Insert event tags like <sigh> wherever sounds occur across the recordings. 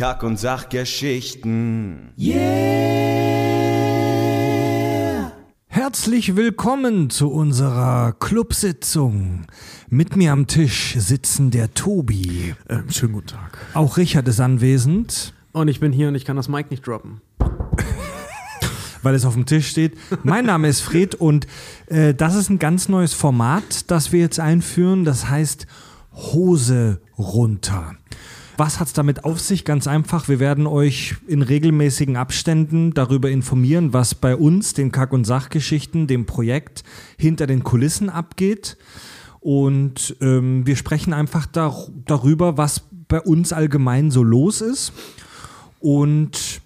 Kack- und Sachgeschichten. Yeah! Herzlich willkommen zu unserer Clubsitzung. Mit mir am Tisch sitzen der Tobi. Ähm, schönen guten Tag. Auch Richard ist anwesend. Und ich bin hier und ich kann das Mic nicht droppen. <laughs> weil es auf dem Tisch steht. Mein Name ist Fred und äh, das ist ein ganz neues Format, das wir jetzt einführen. Das heißt Hose runter. Was hat es damit auf sich? Ganz einfach, wir werden euch in regelmäßigen Abständen darüber informieren, was bei uns, den Kack- und Sachgeschichten, dem Projekt hinter den Kulissen abgeht. Und ähm, wir sprechen einfach dar darüber, was bei uns allgemein so los ist. Und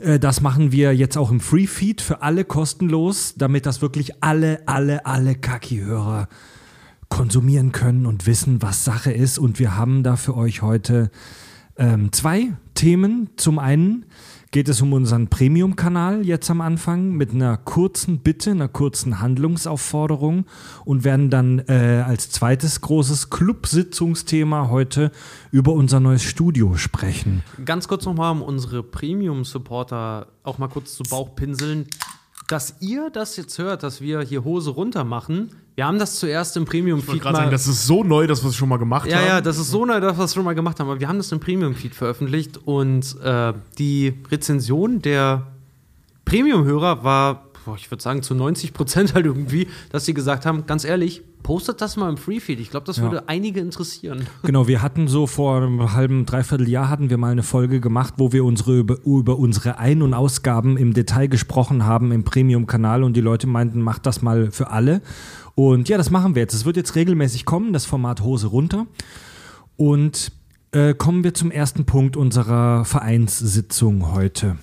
äh, das machen wir jetzt auch im Free Feed für alle kostenlos, damit das wirklich alle, alle, alle Kaki-Hörer konsumieren können und wissen, was Sache ist. Und wir haben da für euch heute ähm, zwei Themen. Zum einen geht es um unseren Premium-Kanal jetzt am Anfang mit einer kurzen Bitte, einer kurzen Handlungsaufforderung und werden dann äh, als zweites großes Clubsitzungsthema heute über unser neues Studio sprechen. Ganz kurz nochmal, um unsere Premium-Supporter auch mal kurz zu Bauchpinseln dass ihr das jetzt hört, dass wir hier Hose runter machen. Wir haben das zuerst im Premium-Feed mal. Sagen, das ist so neu, dass wir es schon mal gemacht ja, haben. Ja, ja, das ist so neu, dass wir es schon mal gemacht haben. Aber wir haben das im Premium-Feed veröffentlicht und äh, die Rezension der Premium-Hörer war, ich würde sagen, zu 90 Prozent halt irgendwie, dass sie gesagt haben, ganz ehrlich, postet das mal im Freefeed. Ich glaube, das würde ja. einige interessieren. Genau, wir hatten so vor einem halben, dreiviertel Jahr hatten wir mal eine Folge gemacht, wo wir unsere über, über unsere Ein- und Ausgaben im Detail gesprochen haben im Premium-Kanal und die Leute meinten, macht das mal für alle. Und ja, das machen wir jetzt. Es wird jetzt regelmäßig kommen, das Format Hose runter. Und äh, kommen wir zum ersten Punkt unserer Vereinssitzung heute.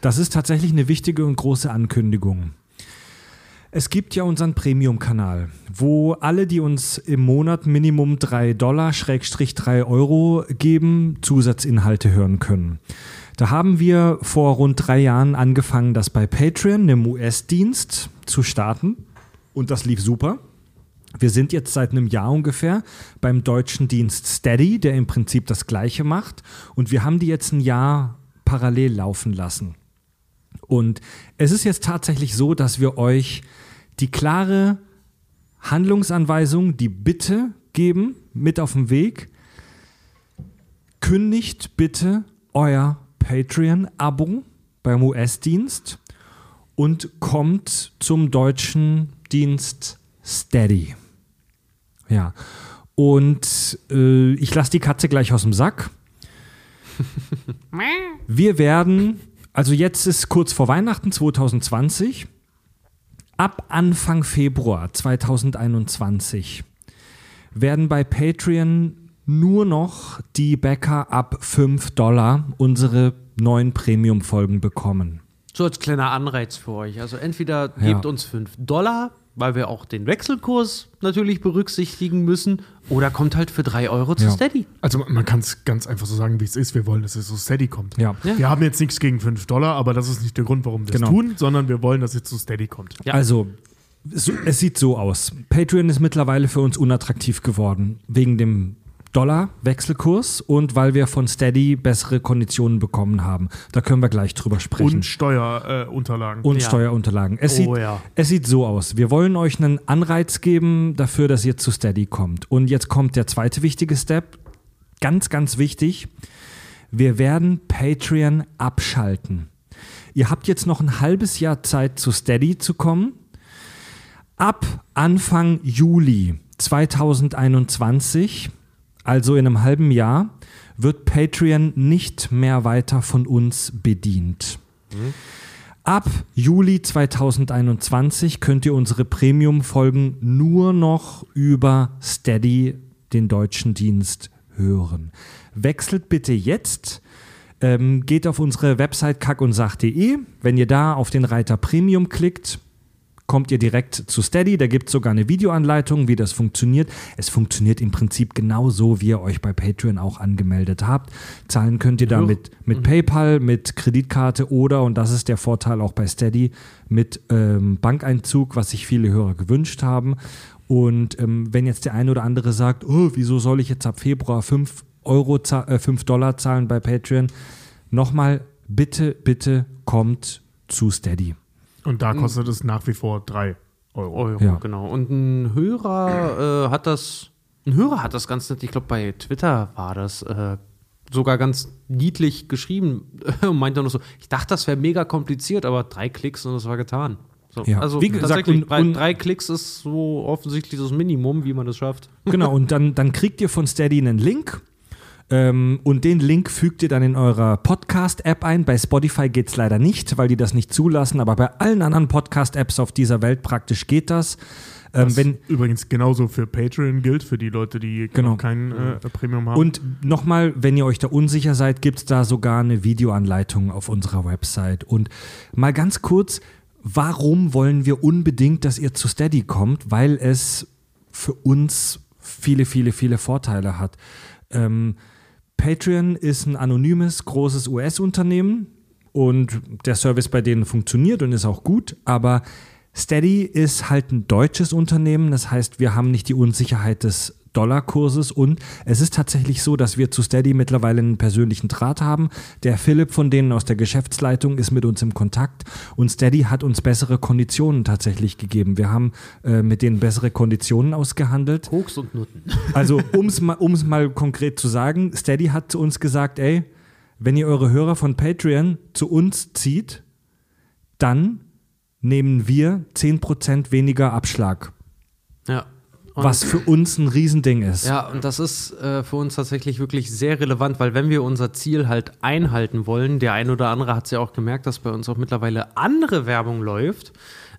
Das ist tatsächlich eine wichtige und große Ankündigung. Es gibt ja unseren Premium-Kanal, wo alle, die uns im Monat Minimum 3 Dollar, Schrägstrich 3 Euro geben, Zusatzinhalte hören können. Da haben wir vor rund drei Jahren angefangen, das bei Patreon, einem US-Dienst, zu starten. Und das lief super. Wir sind jetzt seit einem Jahr ungefähr beim deutschen Dienst Steady, der im Prinzip das Gleiche macht. Und wir haben die jetzt ein Jahr parallel laufen lassen. Und es ist jetzt tatsächlich so, dass wir euch die klare Handlungsanweisung, die Bitte geben, mit auf den Weg. Kündigt bitte euer Patreon-Abo beim US-Dienst und kommt zum deutschen Dienst Steady. Ja. Und äh, ich lasse die Katze gleich aus dem Sack. <laughs> Wir werden, also jetzt ist kurz vor Weihnachten 2020. Ab Anfang Februar 2021 werden bei Patreon nur noch die Bäcker ab 5 Dollar unsere neuen Premium-Folgen bekommen. So als kleiner Anreiz für euch. Also entweder gebt ja. uns 5 Dollar weil wir auch den Wechselkurs natürlich berücksichtigen müssen. Oder kommt halt für 3 Euro zu ja. Steady. Also man kann es ganz einfach so sagen, wie es ist. Wir wollen, dass es zu Steady kommt. Ja. ja. Wir haben jetzt nichts gegen 5 Dollar, aber das ist nicht der Grund, warum wir es genau. tun, sondern wir wollen, dass es zu Steady kommt. Ja. Also so, es sieht so aus. Patreon ist mittlerweile für uns unattraktiv geworden, wegen dem Dollar-Wechselkurs und weil wir von Steady bessere Konditionen bekommen haben. Da können wir gleich drüber sprechen. Und Steuerunterlagen. Äh, und ja. Steuerunterlagen. Es, oh, sieht, ja. es sieht so aus. Wir wollen euch einen Anreiz geben dafür, dass ihr zu Steady kommt. Und jetzt kommt der zweite wichtige Step. Ganz, ganz wichtig. Wir werden Patreon abschalten. Ihr habt jetzt noch ein halbes Jahr Zeit, zu Steady zu kommen. Ab Anfang Juli 2021 also in einem halben Jahr, wird Patreon nicht mehr weiter von uns bedient. Mhm. Ab Juli 2021 könnt ihr unsere Premium-Folgen nur noch über Steady, den deutschen Dienst, hören. Wechselt bitte jetzt. Ähm, geht auf unsere Website kackundsach.de. Wenn ihr da auf den Reiter Premium klickt, kommt ihr direkt zu Steady. Da gibt es sogar eine Videoanleitung, wie das funktioniert. Es funktioniert im Prinzip genauso, wie ihr euch bei Patreon auch angemeldet habt. Zahlen könnt ihr da mit, mit mhm. PayPal, mit Kreditkarte oder, und das ist der Vorteil auch bei Steady, mit ähm, Bankeinzug, was sich viele Hörer gewünscht haben. Und ähm, wenn jetzt der eine oder andere sagt, oh, wieso soll ich jetzt ab Februar 5 Euro, äh, 5 Dollar zahlen bei Patreon. Nochmal, bitte, bitte kommt zu Steady. Und da kostet es nach wie vor 3 Euro. Euro, Ja. genau. Und ein Hörer äh, hat das, ein Hörer hat das ganz nett, ich glaube bei Twitter war das, äh, sogar ganz niedlich geschrieben <laughs> und meinte nur so, ich dachte, das wäre mega kompliziert, aber drei Klicks und das war getan. So, Ja. Also Wie gesagt, tatsächlich, und- drei, und- drei Klicks ist so offensichtlich das Minimum, wie man das schafft. Genau, <laughs> und dann, dann kriegt ihr von Steady einen Link. Ähm, und den Link fügt ihr dann in eurer Podcast-App ein. Bei Spotify geht es leider nicht, weil die das nicht zulassen, aber bei allen anderen Podcast-Apps auf dieser Welt praktisch geht das. Ähm, wenn, übrigens genauso für Patreon gilt, für die Leute, die Genau. kein äh, Premium haben. Und nochmal, wenn ihr euch da unsicher seid, gibt es da sogar eine Videoanleitung auf unserer Website. Und mal ganz kurz, warum wollen wir unbedingt, dass ihr zu Steady kommt? Weil es für uns viele, viele, viele Vorteile hat. Ähm, Patreon ist ein anonymes, großes US-Unternehmen und der Service bei denen funktioniert und ist auch gut, aber Steady ist halt ein deutsches Unternehmen, das heißt, wir haben nicht die Unsicherheit des Dollarkurses und es ist tatsächlich so, dass wir zu Steady mittlerweile einen persönlichen Draht haben. Der Philipp von denen aus der Geschäftsleitung ist mit uns im Kontakt und Steady hat uns bessere Konditionen tatsächlich gegeben. Wir haben äh, mit denen bessere Konditionen ausgehandelt. Koks und Nutten. <laughs> Also, um es mal, um's mal konkret zu sagen, Steady hat zu uns gesagt, ey, wenn ihr eure Hörer von Patreon zu uns zieht, dann nehmen wir 10% weniger Abschlag. Und- Was für uns ein Riesending ist. Ja, und das ist äh, für uns tatsächlich wirklich sehr relevant, weil wenn wir unser Ziel halt einhalten wollen, der ein oder andere hat es ja auch gemerkt, dass bei uns auch mittlerweile andere Werbung läuft.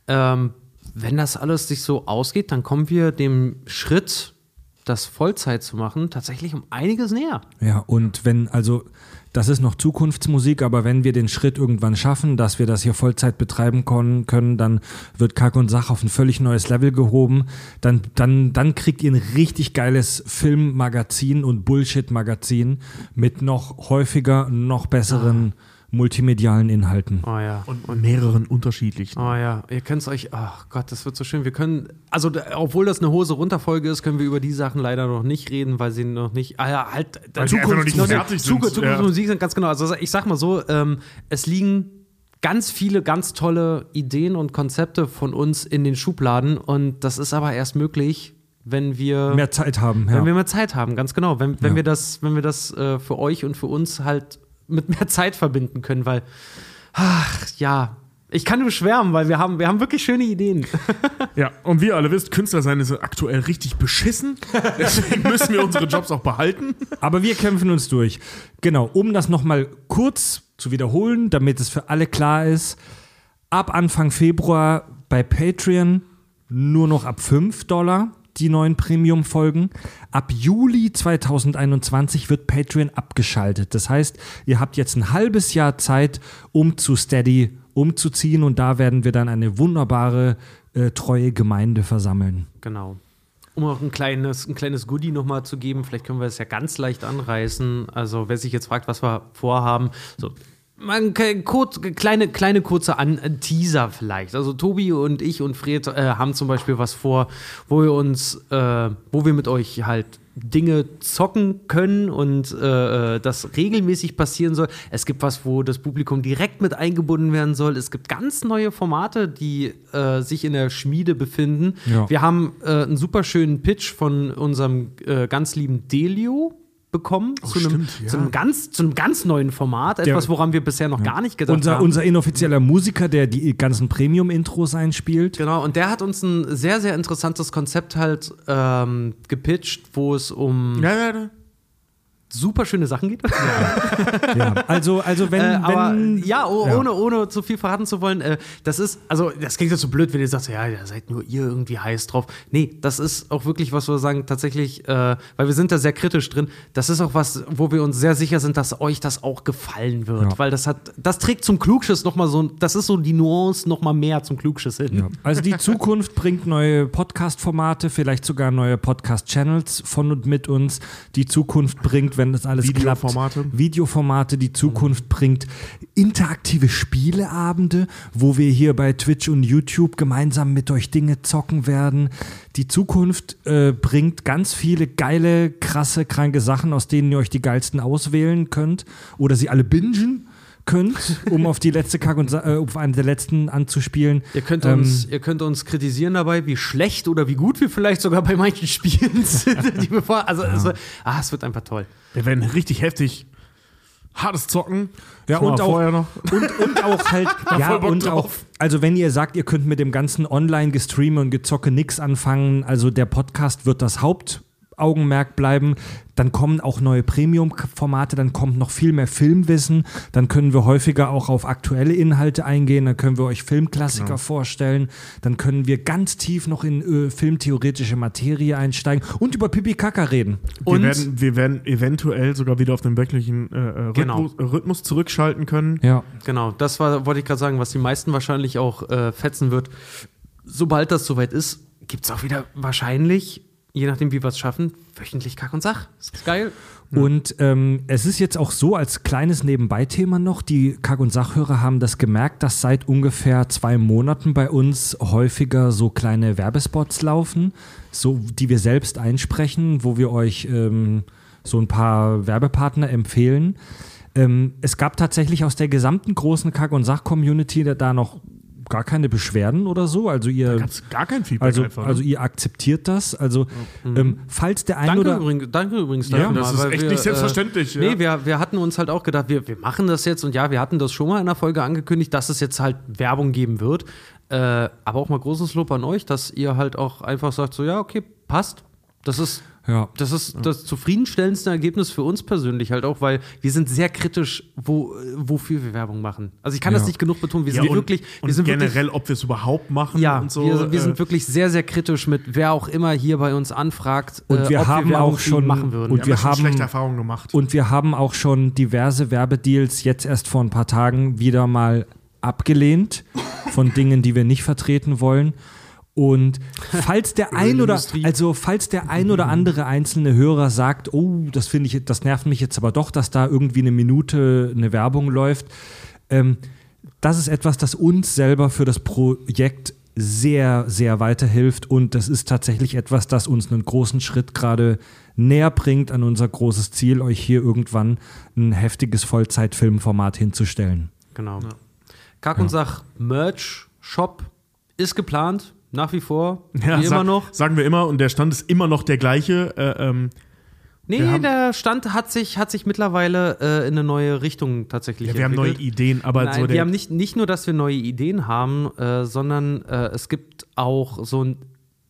Ähm, wenn das alles sich so ausgeht, dann kommen wir dem Schritt, das Vollzeit zu machen, tatsächlich um einiges näher. Ja, und wenn, also, das ist noch Zukunftsmusik, aber wenn wir den Schritt irgendwann schaffen, dass wir das hier Vollzeit betreiben können, dann wird Kack und Sach auf ein völlig neues Level gehoben. Dann, dann, dann kriegt ihr ein richtig geiles Filmmagazin und Bullshit-Magazin mit noch häufiger, noch besseren multimedialen Inhalten. Oh ja. und mehreren unterschiedlichen. Oh ja, ihr könnt es euch, ach Gott, das wird so schön. Wir können, also obwohl das eine Hose runterfolge ist, können wir über die Sachen leider noch nicht reden, weil sie noch nicht, ah ja, halt, Weil einfach noch nicht fertig sind, Zukunft, ja. Zukunftsmusik sind ganz genau. Also ich sag mal so, ähm, es liegen ganz viele ganz tolle Ideen und Konzepte von uns in den Schubladen und das ist aber erst möglich, wenn wir Mehr Zeit haben, ja. wenn wir mehr Zeit haben, ganz genau. Wenn, wenn Ja. wir das, wenn wir das äh, für euch und für uns halt mit mehr Zeit verbinden können, weil, ach ja, ich kann nur schwärmen, weil wir haben, wir haben wirklich schöne Ideen. <laughs> Ja, und wie ihr alle wisst, Künstler sein ist aktuell richtig beschissen. <laughs> Deswegen müssen wir unsere Jobs auch behalten. Aber wir kämpfen uns durch. Genau, um das nochmal kurz zu wiederholen, damit es für alle klar ist. Ab Anfang Februar bei Patreon nur noch ab 5 Dollar die neuen Premium-Folgen. Ab Juli 2021 wird Patreon abgeschaltet. Das heißt, ihr habt jetzt ein halbes Jahr Zeit, um zu Steady umzuziehen und da werden wir dann eine wunderbare, äh, treue Gemeinde versammeln. Genau. Um auch ein kleines, ein kleines Goodie nochmal zu geben, vielleicht können wir es ja ganz leicht anreißen. Also, wer sich jetzt fragt, was wir vorhaben, so. Man, kurz, kleine, kleine kurze An äh, Teaser vielleicht. Also Tobi und ich und Fred äh, haben zum Beispiel was vor, wo wir uns, äh, wo wir mit euch halt Dinge zocken können und äh, äh, das regelmäßig passieren soll. Es gibt was, wo das Publikum direkt mit eingebunden werden soll. Es gibt ganz neue Formate, die äh, sich in der Schmiede befinden. Ja. Wir haben äh, einen super schönen Pitch von unserem äh, ganz lieben Delio bekommen zu, einem, stimmt, ja. zu, einem ganz, zu einem ganz neuen Format, etwas, woran wir bisher noch gar nicht gedacht Unser, haben. unser inoffizieller Musiker, der die ganzen Premium-Intros einspielt. Genau, und der hat uns ein sehr, sehr interessantes Konzept halt ähm, gepitcht, wo es um Ja, ja, ja. Super schöne Sachen geht. Ja, also, also wenn, äh, aber wenn ja, oh, Ja. Ohne, ohne zu viel verraten zu wollen, äh, das ist, also das klingt jetzt so blöd, wenn ihr sagt, ja, da seid nur ihr irgendwie heiß drauf. Nee, das ist auch wirklich was, wo wir sagen, tatsächlich, äh, weil wir sind da sehr kritisch drin, das ist auch was, wo wir uns sehr sicher sind, dass euch das auch gefallen wird. Ja. Weil das hat, das trägt zum Klugschiss nochmal so, das ist so die Nuance nochmal mehr zum Klugschiss hin. Ja. Also die Zukunft bringt neue Podcast-Formate, vielleicht sogar neue Podcast-Channels von und mit uns. Die Zukunft bringt, wenn das alles Videoformate. klappt. Videoformate, die Zukunft bringt. Interaktive Spieleabende, wo wir hier bei Twitch und YouTube gemeinsam mit euch Dinge zocken werden. Die Zukunft äh, bringt ganz viele geile, krasse, kranke Sachen, aus denen ihr euch die geilsten auswählen könnt oder sie alle bingen könnt, um auf die letzte Kack und äh, auf eine der letzten anzuspielen. Ihr könnt, Ähm, uns, ihr könnt uns kritisieren dabei, wie schlecht oder wie gut wir vielleicht sogar bei manchen Spielen <laughs> sind. Die wir vor, also es, wird- ah, es wird einfach toll. Wir werden richtig heftig hartes Zocken. Ja, und auch- vorher noch. <laughs> Und, und auch halt, <laughs> ja, und auch, drauf. also wenn ihr sagt, ihr könnt mit dem ganzen Online-Gestreame und Gezocke nix anfangen, also der Podcast wird das Hauptaugenmerk bleiben, dann kommen auch neue Premium-Formate, dann kommt noch viel mehr Filmwissen, dann können wir häufiger auch auf aktuelle Inhalte eingehen, dann können wir euch Filmklassiker Genau. vorstellen, dann können wir ganz tief noch in äh, filmtheoretische Materie einsteigen und über Pipi Kaka reden. Wir Und- werden, wir werden eventuell sogar wieder auf den wöchentlichen äh, äh, Rhythmus, Genau. Rhythmus zurückschalten können. Ja. Genau, das war, wollte ich gerade sagen, was die meisten wahrscheinlich auch äh, fetzen wird. Sobald das soweit ist, gibt es auch wieder wahrscheinlich, je nachdem, wie wir es schaffen, wöchentlich Kack und Sach. Das ist geil. Und ähm, es ist jetzt auch so, als kleines Nebenbei-Thema noch, die Kack- und Sachhörer haben das gemerkt, dass seit ungefähr zwei Monaten bei uns häufiger so kleine Werbespots laufen, so die wir selbst einsprechen, wo wir euch ähm, so ein paar Werbepartner empfehlen. Ähm, es gab tatsächlich aus der gesamten großen Kack- und Sach-Community da- da noch gar keine Beschwerden oder so. Also ihr, gar kein Feedback also, einfach. ne? also ihr akzeptiert das. Also ähm, falls der ein Danke, oder übrigens, danke übrigens Ja, dafür. das mal, ist echt wir, nicht selbstverständlich, Äh, ja. Nee, wir, wir hatten uns halt auch gedacht, wir, wir machen das jetzt und ja, wir hatten das schon mal in der Folge angekündigt, dass es jetzt halt Werbung geben wird. Äh, aber auch mal großes Lob an euch, dass ihr halt auch einfach sagt, so ja, okay, passt. Das ist ja. Das ist das zufriedenstellendste Ergebnis für uns persönlich halt auch, weil wir sind sehr kritisch, wo, wofür wir Werbung machen. Also ich kann das Ja. nicht genug betonen. Wir ja, sind und, wirklich, und wir sind generell, wirklich, ob wir es überhaupt machen ja, und so. wir, wir äh, sind wirklich sehr, sehr kritisch mit wer auch immer hier bei uns anfragt, Und wir ob haben wir auch schon- machen würden. und wir wir haben- schlechte Erfahrungen gemacht. Und wir haben auch schon diverse Werbedeals jetzt erst vor ein paar Tagen wieder mal abgelehnt von Dingen, die wir nicht vertreten wollen. Und <laughs> falls der ein oder also falls der ein oder andere einzelne Hörer sagt, oh, das finde ich, das nervt mich jetzt aber doch, dass da irgendwie eine Minute eine Werbung läuft, ähm, das ist etwas, das uns selber für das Projekt sehr, sehr weiterhilft. Und das ist tatsächlich etwas, das uns einen großen Schritt gerade näher bringt an unser großes Ziel, euch hier irgendwann ein heftiges Vollzeitfilmformat hinzustellen. Genau. Kack und Sach Merch Shop ist geplant, nach wie vor, <laughs> ja, wie immer sag- noch. Sagen wir immer, und der Stand ist immer noch der gleiche. Äh, ähm, Nee, der Stand hat sich, hat sich mittlerweile äh, in eine neue Richtung tatsächlich ja, wir haben neue entwickelt. Ideen, aber Nein, so wir haben nicht, nicht nur, dass wir neue Ideen haben, äh, sondern äh, es gibt auch so ein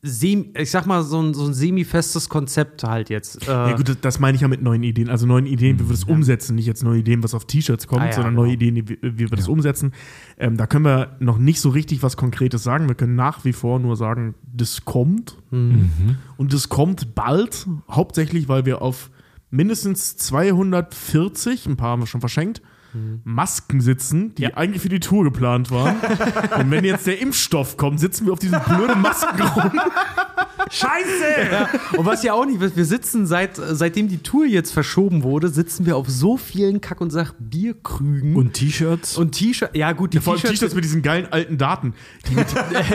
ich sag mal, so ein, so ein semi-festes Konzept halt jetzt. Äh, Ja, gut, das- meine ich ja mit neuen Ideen. Also neuen Ideen, wie wir das umsetzen. Nicht jetzt neue Ideen, was auf T-Shirts kommt, Ah, ja, sondern genau. neue Ideen, wie, wie wir das umsetzen. Ähm, da können wir noch nicht so richtig was Konkretes sagen. Wir können nach wie vor nur sagen, das kommt. Mhm. Und das kommt bald. Hauptsächlich, weil wir auf mindestens 240, ein paar haben wir schon verschenkt. Masken sitzen, die eigentlich für die Tour geplant waren. <laughs> Und wenn jetzt der Impfstoff kommt, sitzen wir auf diesen blöden Masken rum. Scheiße! Und was ja auch nicht, wir sitzen seit, seitdem die Tour jetzt verschoben wurde, sitzen wir auf so vielen Kack- und Sach-Bierkrügen Und T-Shirts? und T-Shirts. Ja, gut, die Vor allem T-Shirts mit diesen geilen alten Daten. <laughs>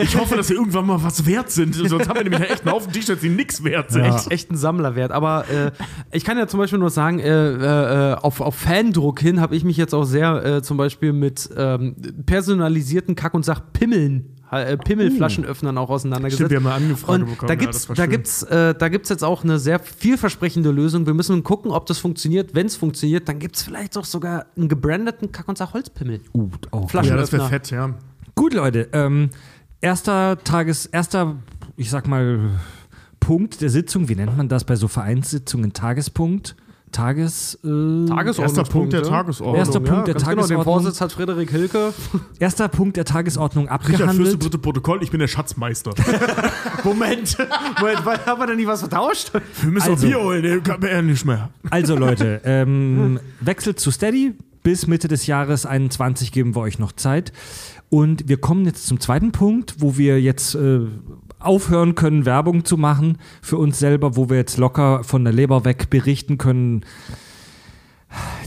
Ich hoffe, dass sie irgendwann mal was wert sind. Sonst haben wir nämlich echt einen Haufen T-Shirts, die nichts wert sind. echt, echt ein Sammlerwert. Aber äh, ich kann ja zum Beispiel nur sagen, äh, äh, auf, auf Fandruck hin habe ich mich jetzt auch sehr äh, zum Beispiel mit ähm, personalisierten Kack- und Sach-Pimmeln, äh, Pimmelflaschenöffnern auch auseinandergesetzt. Stimmt, wir haben Anfrage Und bekommen. da ja, gibt's, war da gibt's, äh, da gibt's jetzt auch eine sehr vielversprechende Lösung. Wir müssen gucken, ob das funktioniert. Wenn es funktioniert, dann gibt es vielleicht auch sogar einen gebrandeten Kack- und Sach-Holzpimmel. Uh, auch. Flaschen- Ja, das wäre fett, ja. Gut, Leute. Ähm, erster Tages, erster, ich sag mal, Punkt der Sitzung. Wie nennt man das bei so Vereinssitzungen? Tagespunkt? Tages, äh, Erster Punkt der ja. Tagesordnung. Erster Punkt der ganz Genau, den Tagesordnung. Vorsitz hat Frederik Hilke. <laughs> erster Punkt der Tagesordnung Richard Fürste, abgehandelt. dritte Protokoll, ich bin der Schatzmeister. <laughs> Moment, Moment, weil- haben wir denn nicht was vertauscht? Wir müssen Also. auch Bier holen, der kann mir ja nicht mehr. Also <laughs> Leute, ähm, wechselt zu Steady. Bis Mitte des Jahres 21 geben wir euch noch Zeit. Und wir kommen jetzt zum zweiten Punkt, wo wir jetzt äh, aufhören können, Werbung zu machen für uns selber, wo wir jetzt locker von der Leber weg berichten können,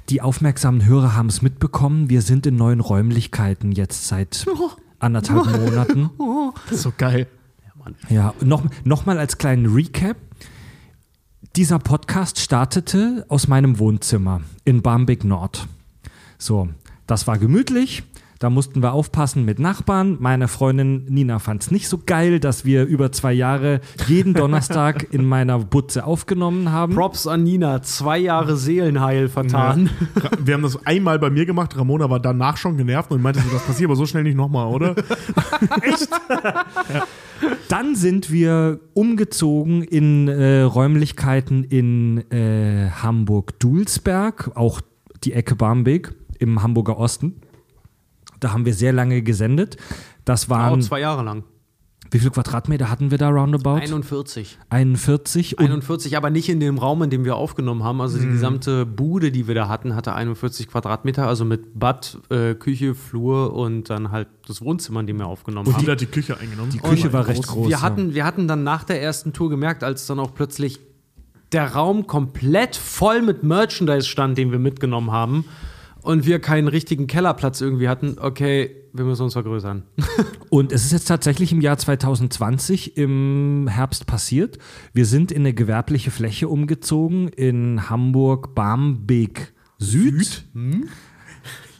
die aufmerksamen Hörer haben es mitbekommen. Wir sind in neuen Räumlichkeiten jetzt seit <laughs> anderthalb Monaten. Das <laughs> ist so geil. Ja, noch, noch mal als kleinen Recap. Dieser Podcast startete aus meinem Wohnzimmer in Barmbek Nord. So, das war gemütlich. Da mussten wir aufpassen mit Nachbarn. Meine Freundin Nina fand es nicht so geil, dass wir über zwei Jahre jeden Donnerstag <laughs> in meiner Butze aufgenommen haben. Props an Nina, zwei Jahre Seelenheil vertan. Ra- Wir haben das einmal bei mir gemacht. Ramona war danach schon genervt und meinte so, das passiert aber so schnell nicht nochmal, oder? <laughs> Dann sind wir umgezogen in äh, Räumlichkeiten in äh, Hamburg-Dulsberg, auch die Ecke Barmbek im Hamburger Osten. Da haben wir sehr lange gesendet. Das waren, zwei Jahre lang. wie viele Quadratmeter hatten wir da roundabout? 41. 41. Und 41, aber nicht in dem Raum, in dem wir aufgenommen haben. Also die gesamte Bude, die wir da hatten, hatte 41 Quadratmeter, also mit Bad, äh, Küche, Flur und dann halt das Wohnzimmer, in dem wir aufgenommen Und haben. die hat die Küche eingenommen. die Küche war recht groß. wir, ja. hatten, wir hatten dann nach der ersten Tour gemerkt, als dann auch plötzlich der Raum komplett voll mit Merchandise stand, den wir mitgenommen haben und wir keinen richtigen Kellerplatz irgendwie hatten, okay, wir müssen uns vergrößern. <laughs> Und es ist jetzt tatsächlich im Jahr 2020 im Herbst passiert. Wir sind in eine gewerbliche Fläche umgezogen in Hamburg-Barmbek Süd.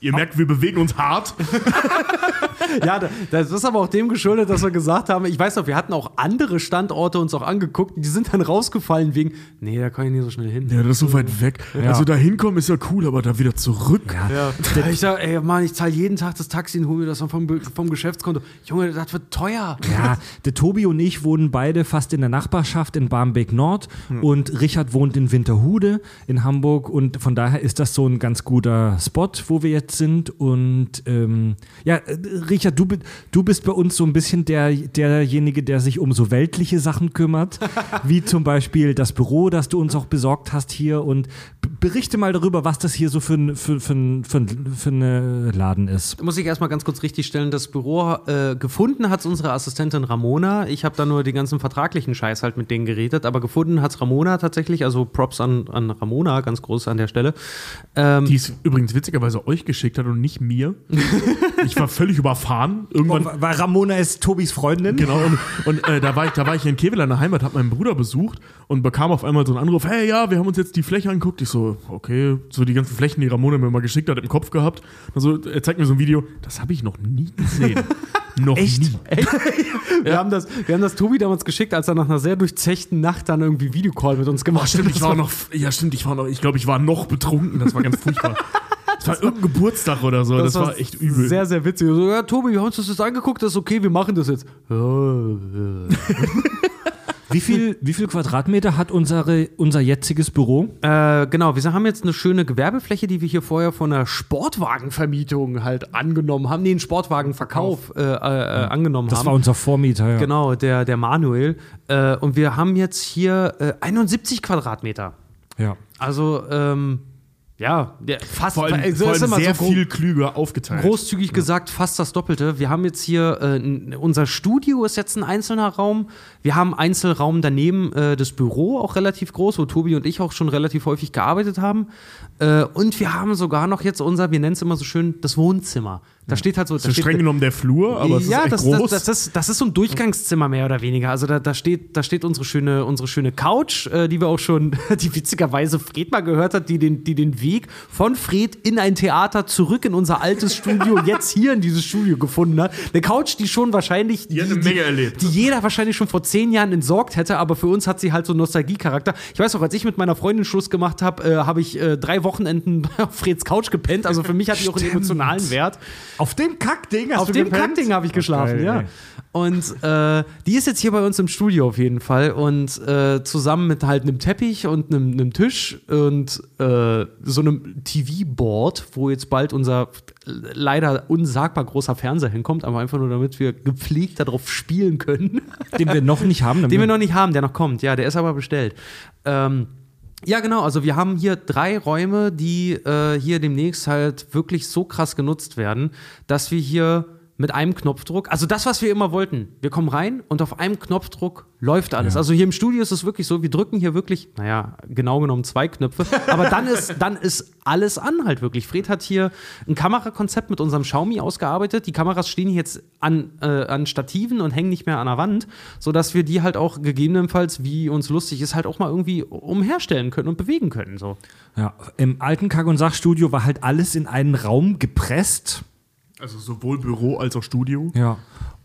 Ihr merkt, wir bewegen uns hart. <laughs> Ja, da- das ist aber auch dem geschuldet, dass wir gesagt haben, ich weiß noch, wir hatten auch andere Standorte uns auch angeguckt, die sind dann rausgefallen wegen, nee, da kann ich nicht so schnell hin. Ja, das ist so weit weg. Also da hinkommen ist ja cool, aber da wieder zurück. Ja. Ich sag, ey, Mann, ich zahle jeden Tag das Taxi und hol mir das dann vom, vom Geschäftskonto. Junge, das wird teuer. Ja, der Tobi und ich wohnen beide fast in der Nachbarschaft in Barmbek Nord und Richard wohnt in Winterhude in Hamburg und von daher ist das so ein ganz guter Spot, wo wir jetzt sind und ähm, ja, äh, Richard, du, du bist bei uns so ein bisschen der, derjenige, der sich um so weltliche Sachen kümmert, wie zum Beispiel das Büro, das du uns auch besorgt hast hier und berichte mal darüber, was das hier so für ein für, für, für, ein- für eine Laden ist. Muss ich erstmal ganz kurz richtigstellen, das Büro äh, gefunden hat unsere Assistentin Ramona. Ich habe da nur die ganzen vertraglichen Scheiß halt mit denen geredet, aber gefunden hat Ramona tatsächlich, also Props an, an Ramona, ganz groß an der Stelle. Ähm, Die es übrigens witzigerweise euch geschickt hat und nicht mir. <laughs> ich war völlig überfahren. Irgendwann. Weil Ramona ist Tobis Freundin. Genau, und, und äh, da, war ich, da war ich in Kevela in der Heimat, habe meinen Bruder besucht und bekam auf einmal so einen Anruf, hey, ja, wir haben uns jetzt die Fläche angeguckt. Ich so, okay, so die ganzen Flächen, die Ramona mir mal geschickt hat, im Kopf gehabt. Also er zeigt mir so ein Video, das habe ich noch nie gesehen. <laughs> noch Echt? nie. <laughs> wir, haben das, wir haben das Tobi damals geschickt, als er nach einer sehr durchzechten Nacht dann irgendwie Videocall mit uns gemacht hat. Stimmt, ich war <laughs> noch, ja stimmt, ich war noch, ich glaube, ich war noch betrunken, das war ganz furchtbar. Das war irgendein Geburtstag oder so, das, war echt übel. Sehr, sehr witzig. So, ja, Tobi, wir haben uns das jetzt angeguckt, das ist okay, wir machen das jetzt. Wie viel, wie viel Quadratmeter hat unsere, unser jetziges Büro? Äh, genau, wir haben jetzt eine schöne Gewerbefläche, die wir hier vorher von einer Sportwagenvermietung halt angenommen haben. Nee, einen Sportwagenverkauf äh, äh, äh, angenommen Das haben. war unser Vormieter, ja. Genau, der, der Manuel. Äh, und wir haben jetzt hier äh, 71 Quadratmeter. ja. Also, ähm, ja, der, fast vor allem, vor ist allem immer sehr so viel klüger aufgeteilt. großzügig gesagt, fast das Doppelte. Wir haben jetzt hier, äh, unser Studio ist jetzt ein einzelner Raum. Wir haben einen Einzelraum daneben, äh, das Büro auch relativ groß, wo Tobi und ich auch schon relativ häufig gearbeitet haben. Äh, und wir haben sogar noch jetzt unser, wir nennen es immer so schön, das Wohnzimmer. Da steht halt so, das da ist streng genommen der Flur, aber es ja, ist echt das, groß. Das, das, ist, das ist so ein Durchgangszimmer mehr oder weniger. Also da, da, steht, da steht unsere schöne, unsere schöne Couch, äh, die wir auch schon, <laughs> die witzigerweise Fred mal gehört hat, die den, die den Weg von Fred in ein Theater zurück in unser altes Studio, <laughs> jetzt hier in dieses Studio gefunden hat. Eine Couch, die schon wahrscheinlich. Die hat eine Menge erlebt. Die jeder wahrscheinlich schon vor zehn Jahren entsorgt hätte, aber für uns hat sie halt so Nostalgie-Charakter. Ich weiß auch, als ich mit meiner Freundin Schluss gemacht habe, äh, habe ich äh, drei Wochenenden <laughs> auf Freds Couch gepennt. Also für mich hat die auch einen emotionalen Wert. Auf dem Kackding hast Auf du dem gepennt? Kackding habe ich geschlafen, geil, ja. ey. Und äh, die ist jetzt hier bei uns im Studio auf jeden Fall und äh, zusammen mit halt einem Teppich und einem, einem Tisch und äh, so einem TV-Board, wo jetzt bald unser leider unsagbar großer Fernseher hinkommt, aber einfach nur damit wir gepflegt darauf spielen können. Den wir noch nicht haben. <laughs> Den wir noch nicht haben, der noch kommt. Ja, der ist aber bestellt. Ähm, ja, genau. Also wir haben hier drei Räume, die äh, hier demnächst halt wirklich so krass genutzt werden, dass wir hier mit einem Knopfdruck. Also das, was wir immer wollten. Wir kommen rein und auf einem Knopfdruck läuft alles. Also hier im Studio ist es wirklich so, wir drücken hier wirklich, naja, genau genommen zwei Knöpfe, aber dann ist, <laughs> dann ist alles an halt wirklich. Fred hat hier ein Kamerakonzept mit unserem Xiaomi ausgearbeitet. Die Kameras stehen jetzt an, äh, an Stativen und hängen nicht mehr an der Wand, sodass wir die halt auch gegebenenfalls, wie uns lustig ist, halt auch mal irgendwie umherstellen können und bewegen können. So. Ja, im alten Kack- und Sachstudio war halt alles in einen Raum gepresst. Also sowohl Büro als auch Studio. Ja.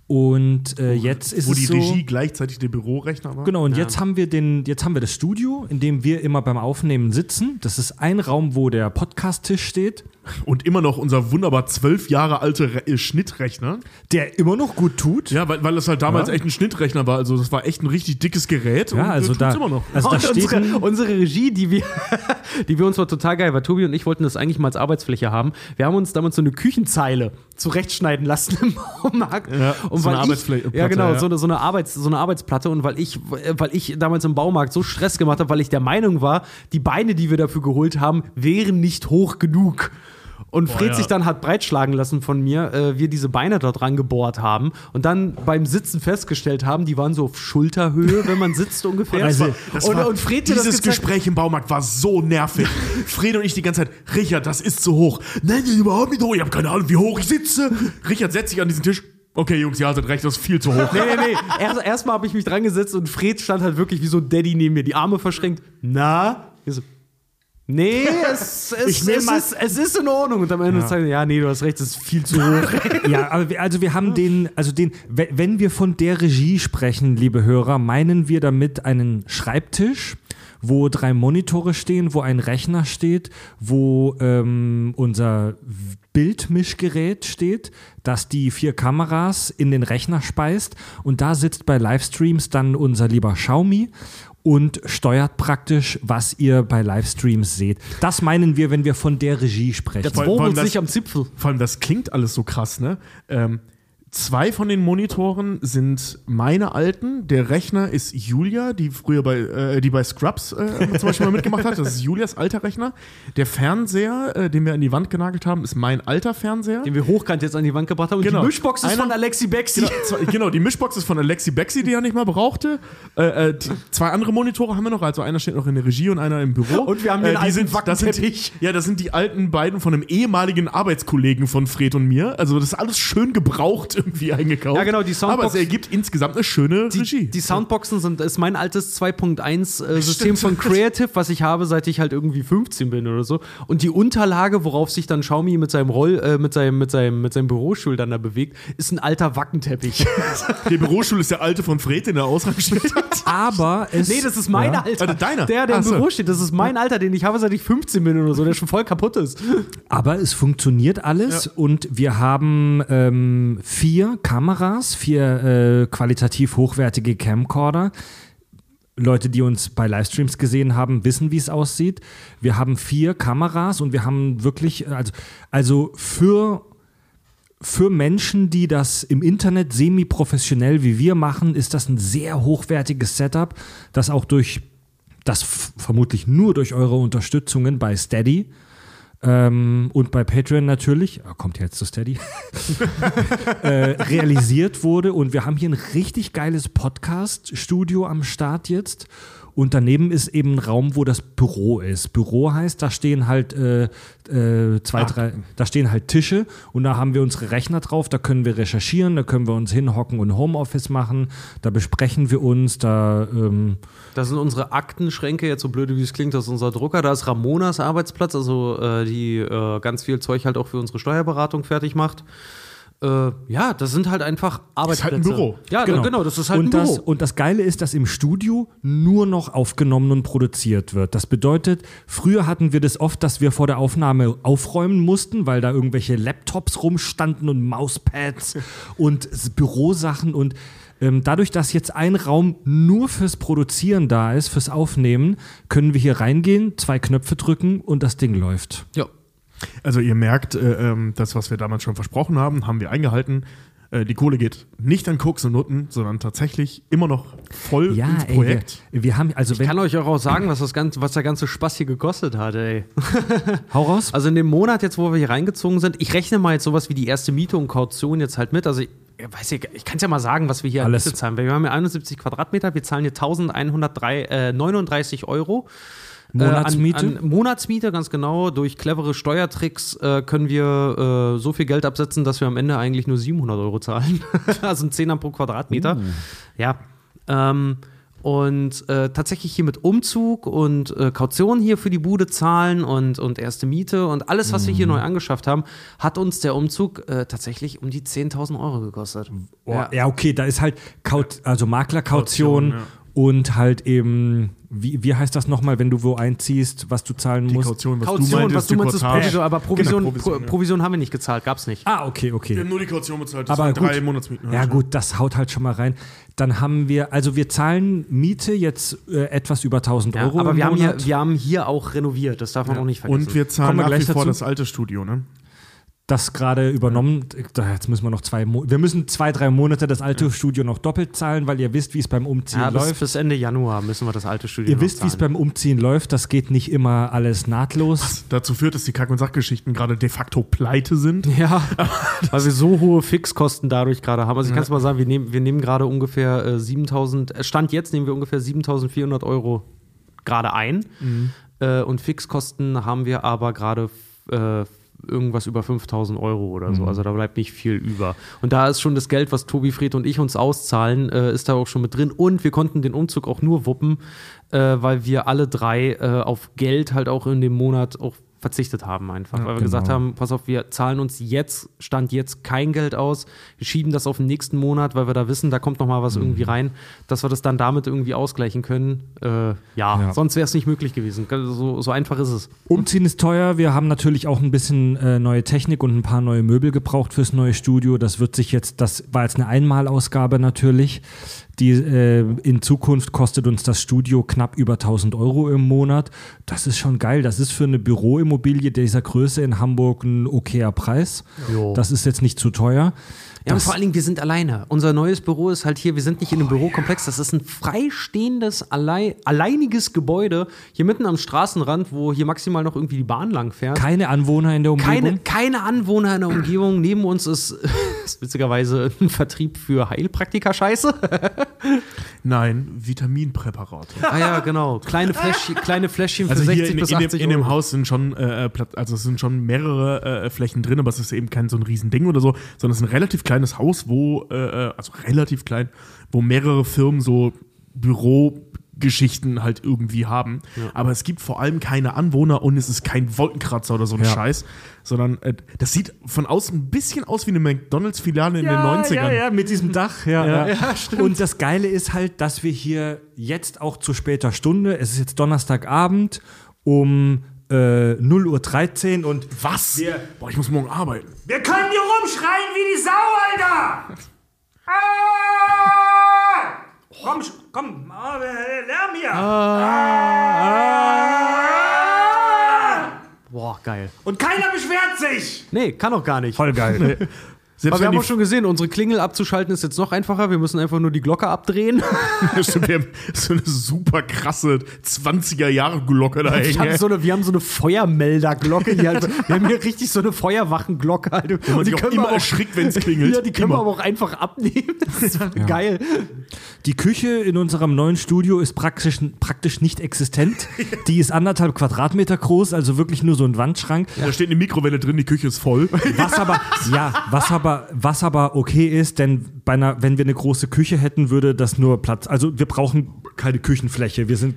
Und äh, jetzt ist wo es die so, Regie gleichzeitig der Bürorechner war. Genau, und jetzt haben wir den, jetzt haben wir das Studio, in dem wir immer beim Aufnehmen sitzen. Das ist ein Raum, wo der Podcast-Tisch steht, Und immer noch unser wunderbar zwölf Jahre alte Re äh, Schnittrechner. der immer noch gut tut. Ja, weil, weil das halt damals Ja. echt ein Schnittrechner war. Also das war echt ein richtig dickes Gerät. Ja, und, also da, immer noch. also da <laughs> steht unsere, unsere Regie, die wir, <laughs> die wir uns war total geil, weil Tobi und ich wollten das eigentlich mal als Arbeitsfläche haben. Wir haben uns damals so eine Küchenzeile zurechtschneiden lassen <laughs> im Baumarkt. Ja, und so eine ich, ja genau, ja. so eine, so eine Arbeits, so eine Arbeitsplatte und weil ich, weil ich damals im Baumarkt so Stress gemacht habe, weil ich der Meinung war, die Beine, die wir dafür geholt haben, wären nicht hoch genug. Und Fred ja. sich dann hat breitschlagen lassen von mir, äh, wir diese Beine da dran gebohrt haben und dann beim Sitzen festgestellt haben, die waren so auf Schulterhöhe, wenn man sitzt <laughs> ungefähr. Also, Das und, war, und Fred das dieses gezeigt- Gespräch im Baumarkt war so nervig. <laughs> Fred und ich die ganze Zeit, Richard, das ist zu hoch. Nein, das ist überhaupt nicht hoch. Ich habe keine Ahnung, wie hoch ich sitze. Richard setzt sich an diesen Tisch. Okay, Jungs, ihr hattet recht, das ist viel zu hoch. <laughs> Nee, nee, nee. Erst, erstmal habe ich mich dran gesetzt und Fred stand halt wirklich wie so ein Daddy neben mir, die Arme verschränkt. Na? So, nee, es, <laughs> es, es, ist, es ist in Ordnung. Und am Ende ja. sagt er, ja, nee, du hast recht, es ist viel zu hoch. <laughs> ja, aber wir, also wir haben den, also den, we- wenn wir von der Regie sprechen, liebe Hörer, meinen wir damit einen Schreibtisch, wo drei Monitore stehen, wo ein Rechner steht, wo ähm, unser Bildmischgerät steht, das die vier Kameras in den Rechner speist und da sitzt bei Livestreams dann unser lieber Xiaomi und steuert praktisch, was ihr bei Livestreams seht. Das meinen wir, wenn wir von der Regie sprechen. Jetzt Vor allem sich am Zipfel. Vor allem, das klingt alles so krass, ne? Ähm, zwei von den Monitoren sind meine alten. Der Rechner ist Julia, die früher bei, äh, die bei Scrubs äh, zum Beispiel mal mitgemacht hat. Das ist Julias alter Rechner. Der Fernseher, äh, den wir an die Wand genagelt haben, ist mein alter Fernseher. Den wir hochkant jetzt an die Wand gebracht haben. Und Genau. die Mischbox ist Einer- von Alexi Bexi. Genau, zwei, genau, die Mischbox ist von Alexi Bexi, die er nicht mal brauchte. Äh, äh, die, zwei andere Monitore haben wir noch, also einer steht noch in der Regie und einer im Büro. Und wir haben den die alten sind, das sind. Ja, das sind die alten beiden von einem ehemaligen Arbeitskollegen von Fred und mir. Also das ist alles schön gebraucht irgendwie eingekauft. Ja, genau, die Soundbox- Aber es ergibt insgesamt eine schöne Regie. Die, die Soundboxen sind ist mein altes 2.1 äh, <laughs> System von Creative, was ich habe, seit ich halt irgendwie 15 bin oder so. Und die Unterlage, worauf sich dann Xiaomi mit seinem Roll, äh, mit seinem, mit seinem, mit seinem Bürostuhl dann da bewegt, ist ein alter Wackenteppich. <laughs> der Bürostuhl ist der alte von Fred, den er ausrangiert hat. <laughs> aber es nee, das ist mein Ja. Alter. Also deiner? Der, der im Ach so. Büro steht, das ist mein Alter, den ich habe, seit ich 15 bin oder so, der schon voll kaputt ist. Aber es funktioniert alles und wir haben ähm, vier Kameras, vier äh, qualitativ hochwertige Camcorder. Leute, die uns bei Livestreams gesehen haben, wissen, wie es aussieht. Wir haben vier Kameras und wir haben wirklich, also, also für, für Menschen, die das im Internet semi-professionell wie wir machen, ist das ein sehr hochwertiges Setup, das auch durch, das vermutlich nur durch eure Unterstützungen bei Steady ähm, und bei Patreon natürlich, ah, kommt jetzt zu Steady, <laughs> äh, realisiert wurde. Und wir haben hier ein richtig geiles Podcast-Studio am Start jetzt. Und daneben ist eben ein Raum, wo das Büro ist. Büro heißt, da stehen halt äh, äh, zwei, Ah. drei, da stehen halt Tische und da haben wir unsere Rechner drauf, da können wir recherchieren, da können wir uns hinhocken und Homeoffice machen, da besprechen wir uns, da ähm, Das sind unsere Aktenschränke, jetzt so blöde wie es klingt, das ist unser Drucker. Da ist Ramonas Arbeitsplatz, also äh, die äh, ganz viel Zeug halt auch für unsere Steuerberatung fertig macht. Äh, ja, das sind halt einfach Arbeitsplätze. halt ein Büro. Ja, genau, genau das ist halt und ein das, Büro. Und das Geile ist, dass im Studio nur noch aufgenommen und produziert wird. Das bedeutet, früher hatten wir das oft, dass wir vor der Aufnahme aufräumen mussten, weil da irgendwelche Laptops rumstanden und Mauspads <laughs> und Bürosachen und ähm, Dadurch, dass jetzt ein Raum nur fürs Produzieren da ist, fürs Aufnehmen, können wir hier reingehen, zwei Knöpfe drücken und das Ding läuft. Ja. Also ihr merkt, äh, ähm, das, was wir damals schon versprochen haben, haben wir eingehalten. äh, die Kohle geht nicht an Koks und Nutten, sondern tatsächlich immer noch voll Ja, ins ey, wir, Projekt. wir haben, also Ich wenn, kann euch auch sagen, was, das ganze, was der ganze Spaß hier gekostet hat, ey. <laughs> hau raus. Also in dem Monat jetzt, wo wir hier reingezogen sind, ich rechne mal jetzt sowas wie die erste Miete und Kaution jetzt halt mit. Also ich, ich weiß ich, ich kann es ja mal sagen, was wir hier an Alles. Miete zahlen. Wir haben hier 71 Quadratmeter, wir zahlen hier 1139 Euro. Monatsmiete? Äh, an, an Monatsmiete, ganz genau. Durch clevere Steuertricks äh, können wir äh, so viel Geld absetzen, dass wir am Ende eigentlich nur 700 Euro zahlen. <laughs> also ein Zehner pro Quadratmeter. Ja. Ähm, und äh, tatsächlich hier mit Umzug und äh, Kaution hier für die Bude zahlen und, und erste Miete und alles, was wir hier neu angeschafft haben, hat uns der Umzug äh, tatsächlich um die 10.000 Euro gekostet. Oh, ja. okay, da ist halt Kaut, also Maklerkaution Kaution, ja. Und halt eben, wie, wie heißt das nochmal, wenn du wo einziehst, was du zahlen Die musst? Kaution, was Kaution, du meintest, was du meinst, ist. Provision, aber Provision, Genau, Pro- Provision, Provision, ja. haben wir nicht gezahlt, gab's nicht. Ah, okay, okay. Wir haben nur die Kaution bezahlt, das Aber waren drei gut. Monatsmieten. Ja, gut, das haut halt schon mal rein. Dann haben wir, also wir zahlen Miete jetzt äh, etwas über 1000 Ja, Euro. aber im wir haben, hier, Monat. wir haben hier auch renoviert, das darf man auch nicht vergessen. Und wir zahlen Kommen wir nach gleich wie vor dazu? das alte Studio, ne? Das gerade übernommen. Da, Jetzt müssen wir noch zwei, Mo wir müssen zwei, drei Monate das alte Studio noch doppelt zahlen, weil ihr wisst, wie es beim Umziehen ja, bis, läuft. bis Ende Januar müssen wir das alte Studio Ihr noch wisst, wie es beim Umziehen läuft. Das geht nicht immer alles nahtlos. Dazu führt, dass die Kack- und Sachgeschichten gerade de facto pleite sind. <laughs> Ja, <laughs> weil wir so hohe Fixkosten dadurch gerade haben. Also ich kann es mal sagen, wir nehmen, wir nehmen gerade ungefähr äh, 7000, äh, Stand jetzt nehmen wir ungefähr 7400 Euro gerade ein. Äh, und Fixkosten haben wir aber gerade äh, irgendwas über 5000 Euro oder so. Also da bleibt nicht viel über. Und da ist schon das Geld, was Tobi, Fred und ich uns auszahlen, äh, ist da auch schon mit drin. Und wir konnten den Umzug auch nur wuppen, äh, weil wir alle drei äh, auf Geld halt auch in dem Monat auch verzichtet haben einfach. weil wir gesagt genau. haben, pass auf, wir zahlen uns jetzt, Stand jetzt kein Geld aus, wir schieben das auf den nächsten Monat, weil wir da wissen, da kommt noch mal was irgendwie rein, dass wir das dann damit irgendwie ausgleichen können. Äh, ja, Ja. sonst wäre es nicht möglich gewesen. So, so einfach ist es. Umziehen ist teuer. Wir haben natürlich auch ein bisschen äh, neue Technik und ein paar neue Möbel gebraucht fürs neue Studio. Das wird sich jetzt, das war jetzt eine Einmalausgabe natürlich. Die äh, in Zukunft kostet uns das Studio knapp über 1000 Euro im Monat. Das ist schon geil. Das ist für eine Büroimmobilie dieser Größe in Hamburg ein okayer Preis. Jo. Das ist jetzt nicht zu teuer. Ja, und vor allen Dingen, wir sind alleine. Unser neues Büro ist halt hier, wir sind nicht in einem Bürokomplex, das ist ein freistehendes, allei alleiniges Gebäude, hier mitten am Straßenrand, wo hier maximal noch irgendwie die Bahn lang fährt. Keine Anwohner in der Umgebung. Keine, keine Anwohner in der Umgebung. Neben uns ist, ist witzigerweise <laughs> ein Vertrieb für Heilpraktiker-Scheiße. <laughs> Nein, Vitaminpräparate. ah ja, genau. Kleine, Fläschchen, kleine Fläschchen für Also 60 hier in, bis in, dem, 80 in dem. Haus sind schon äh, Platz, also es sind schon mehrere äh, Flächen drin, aber es ist eben kein so ein Riesending oder so, sondern es ist ein relativ kleines Haus, wo, äh, äh, also relativ klein, wo mehrere Firmen so Bürogeschichten halt irgendwie haben. Aber es gibt vor allem keine Anwohner und es ist kein Wolkenkratzer oder so ein Ja. Scheiß, sondern äh, das sieht von außen ein bisschen aus wie eine McDonalds-Filiale in den 90ern. Ja, ja, mit diesem Dach, ja. Ja. ja. Und das Geile ist halt, dass wir hier jetzt auch zu später Stunde, es ist jetzt Donnerstagabend um äh, 0.13 Uhr und Was? Wir- Boah, ich muss morgen arbeiten. wir können hier rumschreien wie die Sau, Alter! Ah! Komm, sch- komm, ah, Lärm hier! Ah! Boah, geil. Und keiner beschwert sich! Nee, kann doch gar nicht. Voll geil. <laughs> Selbst Aber wir wenn haben die auch schon gesehen, unsere Klingel abzuschalten ist jetzt noch einfacher. Wir müssen einfach nur die Glocke abdrehen. <laughs> Stimmt, wir haben so eine super krasse 20er Jahre Glocke da Wir haben hängen. so eine, wir haben so eine Feuermelderglocke hier. Also, wir haben hier richtig so eine Feuerwachenglocke. Halt. man sich auch immer wir erschrickt, wenn's klingelt. Ja, die können wir Immer. aber auch einfach abnehmen. Das ist geil. Die Küche in unserem neuen Studio ist praktisch, praktisch nicht existent. <laughs> Die ist anderthalb Quadratmeter groß, also wirklich nur so ein Wandschrank. Da steht eine Mikrowelle drin, die Küche ist voll. Was aber, ja, was aber, was aber okay ist, denn bei einer, wenn wir eine große Küche hätten, würde das nur Platz. Also wir brauchen keine Küchenfläche. Wir sind,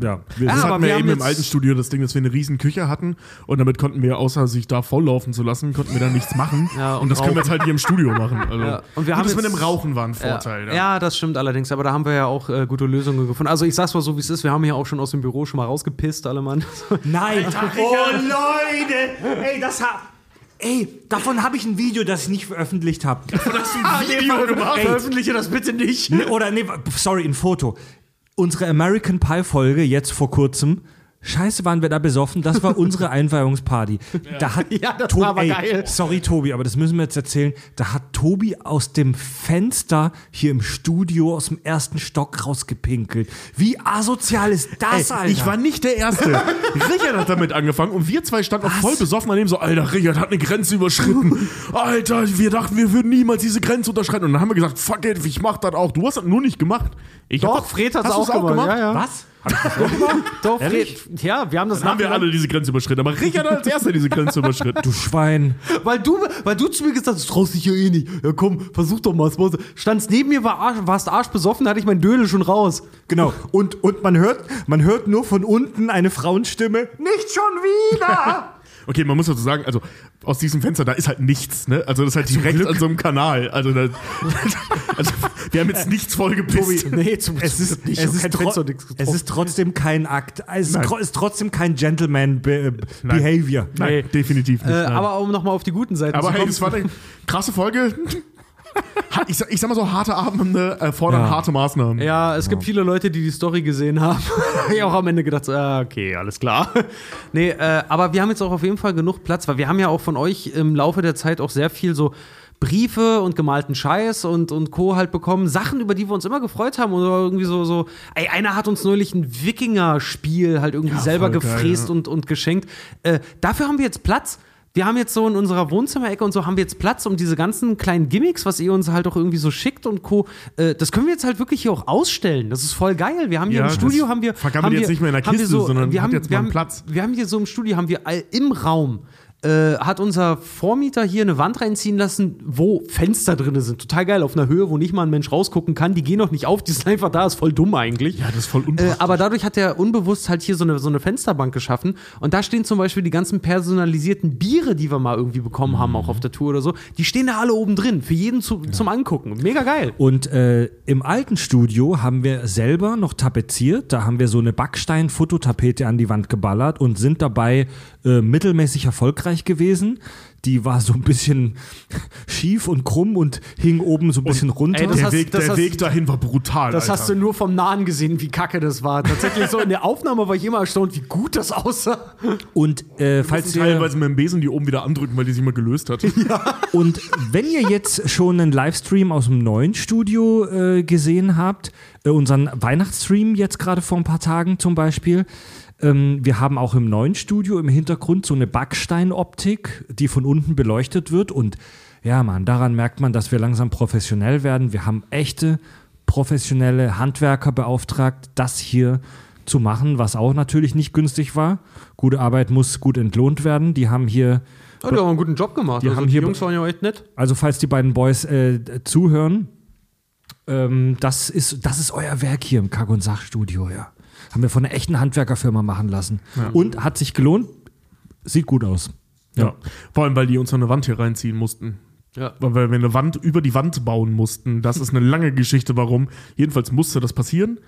ja, wir Ah, Das hatten wir wir eben im alten Studio das Ding, dass wir eine riesen Küche hatten und damit konnten wir, außer sich da volllaufen zu lassen, konnten wir da nichts machen. Ja, und und das können wir rauchen. jetzt halt hier im Studio machen. <laughs> Also, Ja, und wir Gut, haben das mit dem Rauchen war ein Vorteil. Ja, Ja. ja, das stimmt allerdings. Aber da haben wir ja auch äh, gute Lösungen gefunden. Also ich sag's mal so, wie es ist. Wir haben hier auch schon aus dem Büro schon mal rausgepisst, alle Mann. <laughs> nein. Oh Leute, ey, das hat, ey, davon habe ich ein Video, das ich nicht veröffentlicht habe. <laughs> Hast du ein Video gemacht? Veröffentliche das bitte nicht. Ne, Oder nee, sorry, ein Foto. Unsere American Pie Folge jetzt vor kurzem Scheiße, waren wir da besoffen. Das war unsere <laughs> Einweihungsparty. Da hat <laughs> Ja, das Tobi, war aber ey, geil. Sorry, Tobi, aber das müssen wir jetzt erzählen. Da hat Tobi aus dem Fenster hier im Studio aus dem ersten Stock rausgepinkelt. Wie asozial ist das, Ey, Alter? ich war nicht der Erste. <laughs> Richard hat damit angefangen und wir zwei standen auch voll besoffen daneben so, Alter, Richard hat eine Grenze überschritten. Alter, wir dachten, wir würden niemals diese Grenze unterschreiten. Und dann haben wir gesagt, fuck it, ich mach das auch. Du hast das nur nicht gemacht. Ich Doch, hab- Fred hat's hast auch du's gemacht, ja, ja. Was? <laughs> Doch, Ehrlich? Fred, ja, wir haben das Dann haben wir alle diese Grenze überschritten. Aber Richard hat als erster diese Grenze überschritten. <laughs> Du Schwein. Weil du, weil du zu mir gesagt hast, du traust dich ja eh nicht. Ja komm, versuch doch mal. Standst neben mir, war arsch, warst arschbesoffen, da hatte ich mein Dödel schon raus. Genau. Und, und man hört, man hört nur von unten eine Frauenstimme. Nicht schon wieder! <laughs> Okay, man muss dazu sagen, also aus diesem Fenster, da ist halt nichts, ne? Also das ist halt direkt an so einem Kanal. Also, da, <laughs> also wir haben jetzt nichts vollgepisst. Nee, zum Es ist, nicht. es, ist Fenster, es ist trotzdem kein Akt. Es ist, Nein. tro ist trotzdem kein Gentleman-Behavior. Nein, Nee. definitiv nicht. Äh, aber um nochmal auf die guten Seiten Aber zu hey, kommen. das war eine krasse Folge. <laughs> Ich sag, ich sag mal so, harte Abende erfordern Ja. harte Maßnahmen. Ja, es gibt viele Leute, die die Story gesehen haben. <laughs> Hab ich auch am Ende gedacht, so, ah, okay, alles klar. <laughs> nee, äh, aber wir haben jetzt auch auf jeden Fall genug Platz, weil wir haben ja auch von euch im Laufe der Zeit auch sehr viel so Briefe und gemalten Scheiß und, und Co. halt bekommen. Sachen, über die wir uns immer gefreut haben. Oder irgendwie so, so, ey, einer hat uns neulich ein Wikinger-Spiel halt irgendwie Ja, selber geil, gefräst ja. und, und geschenkt. Äh, dafür haben wir jetzt Platz. Wir haben jetzt so in unserer Wohnzimmerecke und so haben wir jetzt Platz, um diese ganzen kleinen Gimmicks, was ihr uns halt auch irgendwie so schickt und Co. Äh, das können wir jetzt halt wirklich hier auch ausstellen. Das ist voll geil. Wir haben hier Ja, im Studio haben wir haben jetzt wir, nicht mehr in der wir Kiste, sondern wir haben, jetzt wir mal haben, Platz. Wir haben hier so im Studio haben wir all, im Raum äh, hat unser Vormieter hier eine Wand reinziehen lassen, wo Fenster drin sind. Total geil, auf einer Höhe, wo nicht mal ein Mensch rausgucken kann. Die gehen noch nicht auf, die sind einfach da, ist voll dumm eigentlich. Ja, das ist voll Äh, unpraktisch. aber dadurch hat er unbewusst halt hier so eine, so eine Fensterbank geschaffen. Und da stehen zum Beispiel die ganzen personalisierten Biere, die wir mal irgendwie bekommen haben, auch auf der Tour oder so. Die stehen da alle oben drin, für jeden zu, zum Angucken. Mega geil. Und äh, im alten Studio haben wir selber noch tapeziert. Da haben wir so eine Backstein-Fototapete an die Wand geballert und sind dabei äh, mittelmäßig erfolgreich gewesen. Die war so ein bisschen <laughs> schief und krumm und hing oben so ein bisschen runter. ey, der hast- Weg, der hast- Weg dahin war brutal. Das Alter. hast du nur vom Nahen gesehen, wie kacke das war. Tatsächlich so in der Aufnahme war ich immer erstaunt, wie gut das aussah. und äh, falls ihr, teilweise mit dem Besen die oben wieder andrücken, weil die sich mal gelöst hat. <laughs> Und wenn ihr jetzt schon einen Livestream aus dem neuen Studio äh, gesehen habt, äh, unseren Weihnachtsstream jetzt gerade vor ein paar Tagen zum Beispiel, ähm, wir haben auch im neuen Studio im Hintergrund so eine Backsteinoptik, die von unten beleuchtet wird. Und ja, man, daran merkt man, dass wir langsam professionell werden. Wir haben echte professionelle Handwerker beauftragt, das hier zu machen, was auch natürlich nicht günstig war. Gute Arbeit muss gut entlohnt werden. Die haben hier Ja, die haben einen guten Job gemacht. Die haben hier- Jungs waren ja echt nett. also falls die beiden Boys äh, zuhören, ähm, das, ist, das ist euer Werk hier im Kack- und Sachstudio, ja. Haben wir von einer echten Handwerkerfirma machen lassen. Und hat sich gelohnt, sieht gut aus. Ja. Vor allem, weil die uns noch eine Wand hier reinziehen mussten. Ja. Weil wir eine Wand über die Wand bauen mussten. Das ist eine lange Geschichte, warum. Jedenfalls musste das passieren.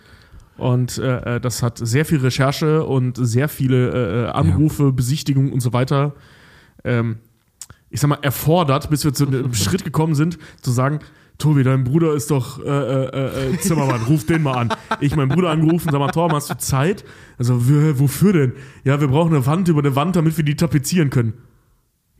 Und äh, äh, das hat sehr viel Recherche und sehr viele äh, äh, Anrufe, Besichtigungen und so weiter, ähm, ich sag mal, erfordert, bis wir zu dem <laughs> Schritt gekommen sind, zu sagen, Tobi, dein Bruder ist doch äh, äh, äh, Zimmermann, ruf den mal an. Ich meinen Bruder angerufen, sag mal, Torben, hast du Zeit? Also, wofür denn? Ja, wir brauchen eine Wand über eine Wand, damit wir die tapezieren können.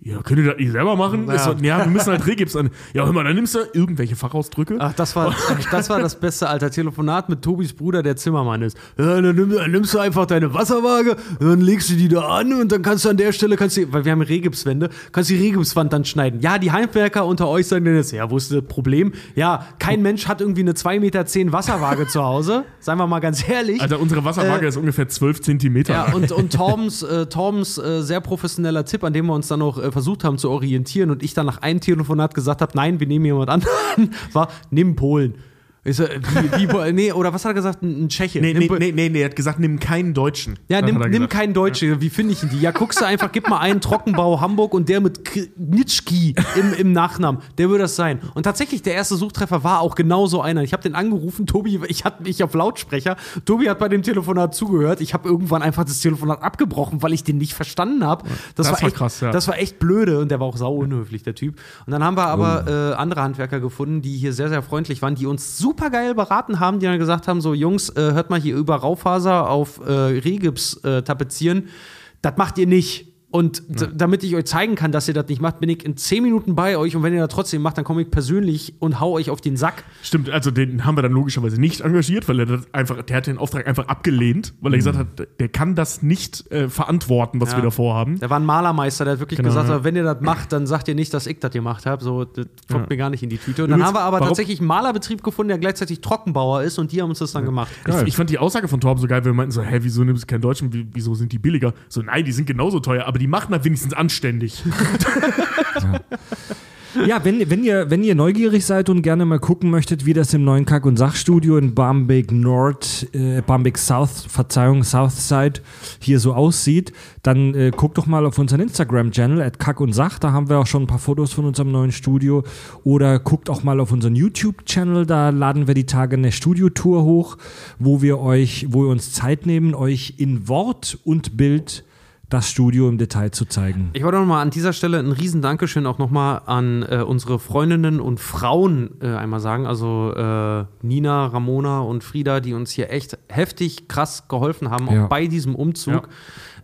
Ja, könnt ihr das nicht selber machen? Ja. So, ja wir müssen halt Regips an. Ja, hör mal, dann nimmst du irgendwelche Fachausdrücke. Ach, das war, <laughs> das war das beste alter Telefonat mit Tobis Bruder, der Zimmermann ist. Ja, dann, nimm, dann nimmst du einfach deine Wasserwaage, dann legst du die da an und dann kannst du an der Stelle, kannst du, weil wir haben Regipswände, kannst du die Regipswand dann schneiden. Ja, die Handwerker unter euch sagen dann jetzt, ja, wo ist das Problem? Ja, kein Mensch hat irgendwie eine 2,10 Meter Wasserwaage zu Hause, seien wir mal ganz ehrlich. Alter, unsere Wasserwaage Äh, ist ungefähr 12 Zentimeter. Ja, und, und Torbens, äh, Torbens äh, sehr professioneller Tipp, an dem wir uns dann auch äh, versucht haben zu orientieren und ich dann nach einem Telefonat gesagt habe, nein, wir nehmen jemand anderen, <laughs> war, nimm Polen. Ich so, wie, wie, nee, oder was hat er gesagt? Ein, Tscheche. nee, Nimm nee, nee, nee, er hat gesagt, nimm keinen Deutschen. Ja, nimm, nimm keinen Deutsche. Wie finde ich ihn die? Ja, guckst du einfach, gib mal einen Trockenbau Hamburg und der mit Knitschki im, im Nachnamen. Der würde das sein. Und tatsächlich, der erste Suchtreffer war auch genau so einer. Ich habe den angerufen, Tobi, ich hatte mich auf Lautsprecher. Tobi hat bei dem Telefonat zugehört. Ich habe irgendwann einfach das Telefonat abgebrochen, weil ich den nicht verstanden habe. Das, Das war war echt, krass, ja. Das war echt blöde und der war auch sau unhöflich, der Typ. Und dann haben wir aber äh, andere Handwerker gefunden, die hier sehr, sehr freundlich waren, die uns super super geil beraten haben, die dann gesagt haben: so, Jungs, äh, hört mal hier über Raufaser auf äh, Rehgips äh, tapezieren. Das macht ihr nicht. Und d- damit ich euch zeigen kann, dass ihr das nicht macht, bin ich in 10 Minuten bei euch. Und wenn ihr das trotzdem macht, dann komme ich persönlich und hau euch auf den Sack. Stimmt, also den haben wir dann logischerweise nicht engagiert, weil er das einfach, der hat den Auftrag einfach abgelehnt, weil er gesagt hat, der kann das nicht äh, verantworten, was Ja. wir da vorhaben. Der war ein Malermeister, der hat wirklich Genau, gesagt, ja. wenn ihr das macht, dann sagt ihr nicht, dass ich das gemacht habe. So, das kommt Ja. mir gar nicht in die Tüte. Und dann Übrigens, haben wir aber tatsächlich einen Malerbetrieb gefunden, der gleichzeitig Trockenbauer ist und die haben uns das dann gemacht. Ich, ich fand die Aussage von Torben so geil, weil wir meinten so, hä, wieso nimmst du keinen Deutschen, Wie- wieso sind die billiger? So, nein, die sind genauso teuer, aber die machen das wenigstens anständig. <laughs> Ja, wenn, wenn, ihr, wenn ihr neugierig seid und gerne mal gucken möchtet, wie das im neuen Kack- und Sachstudio in Barmbek Nord, äh, Barmbek South, Verzeihung, Southside hier so aussieht, dann äh, guckt doch mal auf unseren Instagram-Channel, at Kack und Sach, da haben wir auch schon ein paar Fotos von unserem neuen Studio. Oder guckt auch mal auf unseren YouTube-Channel, da laden wir die Tage eine Studiotour hoch, wo wir euch, wo wir uns Zeit nehmen, euch in Wort und Bild das Studio im Detail zu zeigen. Ich wollte noch mal an dieser Stelle ein riesen Dankeschön auch noch mal an äh, unsere Freundinnen und Frauen äh, einmal sagen, also äh, Nina, Ramona und Frieda, die uns hier echt heftig krass geholfen haben, Ja. auch bei diesem Umzug.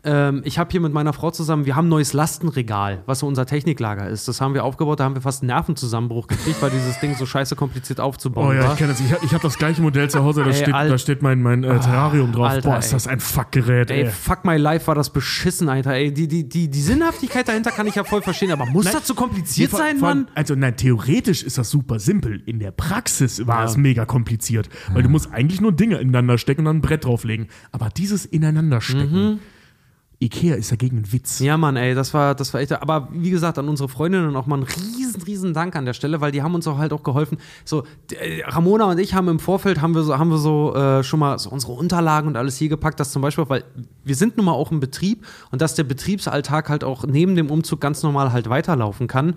Ähm, ich habe hier mit meiner Frau zusammen, wir haben ein neues Lastenregal, was so unser Techniklager ist. Das haben wir aufgebaut, da haben wir fast einen Nervenzusammenbruch gekriegt, weil dieses Ding so scheiße kompliziert aufzubauen Oh ja, war. ich kenne das. Ich, hab- ich habe das gleiche Modell zu Hause, da, Ey, steht, da steht mein, mein äh, Terrarium drauf. Alter, Boah, ist das ein Fuckgerät, Ey, ey. fuck my life, war das beschissen, Alter. Ey, die, die, die, die Sinnhaftigkeit dahinter kann ich ja voll verstehen, aber muss Nein. das so kompliziert sein, vor Mann? Also nein, theoretisch ist das super simpel. In der Praxis war Ja. es mega kompliziert. Weil du musst eigentlich nur Dinge ineinander stecken und dann ein Brett drauflegen. Aber dieses ineinander stecken. Ikea ist dagegen ein Witz. Ja, Mann, ey, das war, das war echt. Aber wie gesagt, an unsere Freundinnen auch mal einen riesen, riesen Dank an der Stelle, weil die haben uns auch halt auch geholfen. So, äh, Ramona und ich haben im Vorfeld haben wir so, haben wir so äh, schon mal so unsere Unterlagen und alles hier gepackt, dass zum Beispiel, weil wir sind nun mal auch im Betrieb und dass der Betriebsalltag halt auch neben dem Umzug ganz normal halt weiterlaufen kann.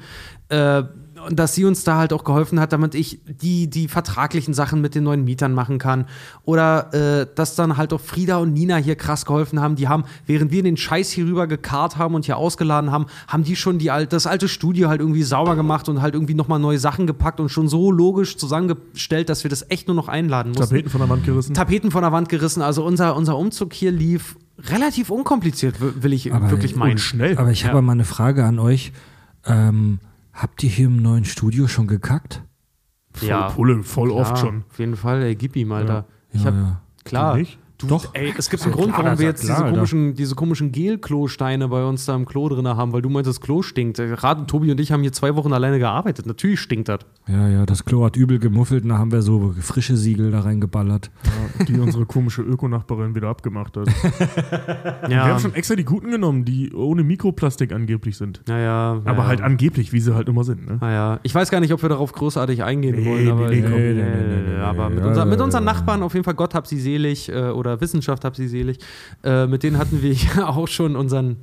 Äh, und dass sie uns da halt auch geholfen hat, damit ich die, die vertraglichen Sachen mit den neuen Mietern machen kann. Oder äh, dass dann halt auch Frieda und Nina hier krass geholfen haben. Die haben, während wir den Scheiß hier rüber gekarrt haben und hier ausgeladen haben, haben die schon die alt, das alte Studio halt irgendwie sauber gemacht und halt irgendwie nochmal neue Sachen gepackt und schon so logisch zusammengestellt, dass wir das echt nur noch einladen mussten. Tapeten von der Wand gerissen. Tapeten von der Wand gerissen. Also unser, unser Umzug hier lief relativ unkompliziert, will ich Aber- wirklich meinen. und schnell. Aber ich Ja. habe mal eine Frage an euch. Ähm, habt ihr hier im neuen Studio schon gekackt? voll ja. Pulle, voll oft Ja, schon. Auf jeden Fall, ey, gib ihm, Alter. Ich Ja, hab, ja. klar. Du nicht? Du, Doch. Ey, es gibt Ja, einen Grund, warum wir jetzt klar, diese komischen, diese komischen Gel-Klo-Steine bei uns da im Klo drin haben, weil du meintest, das Klo stinkt. Gerade Tobi und ich haben hier zwei Wochen alleine gearbeitet. Natürlich stinkt das. Ja, ja, das Klo hat übel gemuffelt und da haben wir so frische Siegel da reingeballert. Ja, die unsere komische Öko-Nachbarin wieder abgemacht hat. <laughs> Wir Ja, haben schon extra die guten genommen, die ohne Mikroplastik angeblich sind. naja. Aber halt angeblich, wie sie halt immer sind. Ne? Naja, ich weiß gar nicht, ob wir darauf großartig eingehen Nee, wollen, aber, nee, nee, nee, nee, aber mit, ja, unser, mit ja, unseren ja. Nachbarn auf jeden Fall, Gott hab sie selig äh, oder Wissenschaft hab sie selig, äh, mit denen hatten wir <laughs> ja auch schon unseren,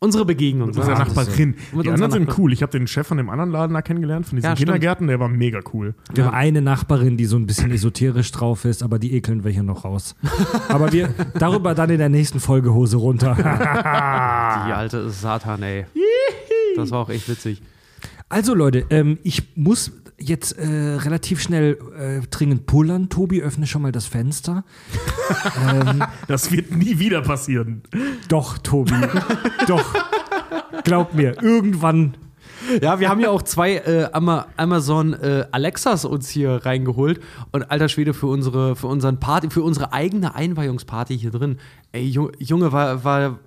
unsere Begegnung. Mit unserer Nachbarin. Die anderen sind cool. Ich habe den Chef von dem anderen Laden da kennengelernt, von diesen Ja. Kindergärten, der war mega cool. Wir Ja. haben eine Nachbarin, die so ein bisschen esoterisch drauf ist, aber die ekeln wir hier noch raus. aber wir <laughs> darüber dann in der nächsten Folge Hose runter. <laughs> Die alte Satan, ey. Das war auch echt witzig. Also Leute, ähm, ich muss jetzt äh, relativ schnell äh, dringend pullern. Tobi, öffne schon mal das Fenster. <laughs> ähm, Das wird nie wieder passieren. doch, Tobi. doch. Glaub mir, irgendwann. Ja, wir haben ja auch zwei äh, Ama Amazon äh, Alexas uns hier reingeholt und alter Schwede für unsere für unseren Party für unsere eigene Einweihungsparty hier drin. Ey Ju- Junge war war